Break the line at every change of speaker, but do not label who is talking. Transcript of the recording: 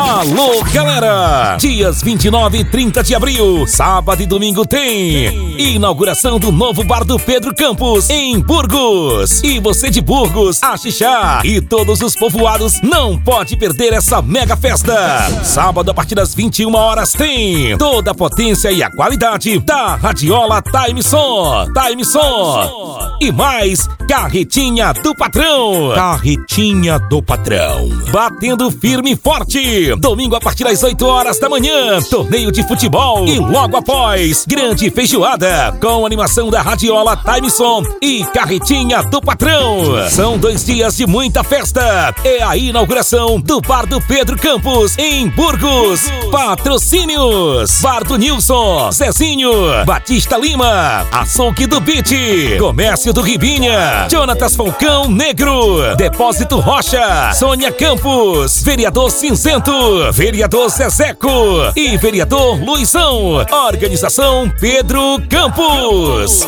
Alô, galera! Dias 29 e 30 de abril, sábado e domingo tem inauguração do novo bar do Pedro Campos, em Burgos. E você de Burgos, Axixá e todos os povoados não pode perder essa mega festa. Sábado, a partir das 21 horas, tem toda a potência e a qualidade da Radiola Time Som. Time Som. E mais, carretinha do patrão. Carretinha do patrão. Batendo firme e forte. Domingo a partir das 8 horas da manhã, torneio de futebol e logo após, grande feijoada com animação da Radiola Timeson e Carretinha do Patrão. São dois dias de muita festa. É a inauguração do Bar do Pedro Campos em Burgos. Patrocínios: Bar do Nilson, Zezinho, Batista Lima, Açougue do Beat, Comércio do Ribinha, Jonatas Falcão Negro, Depósito Rocha, Sônia Campos, Vereador Cinzento, Vereador Zezeco e Vereador Luizão. Organização Pedro Campos.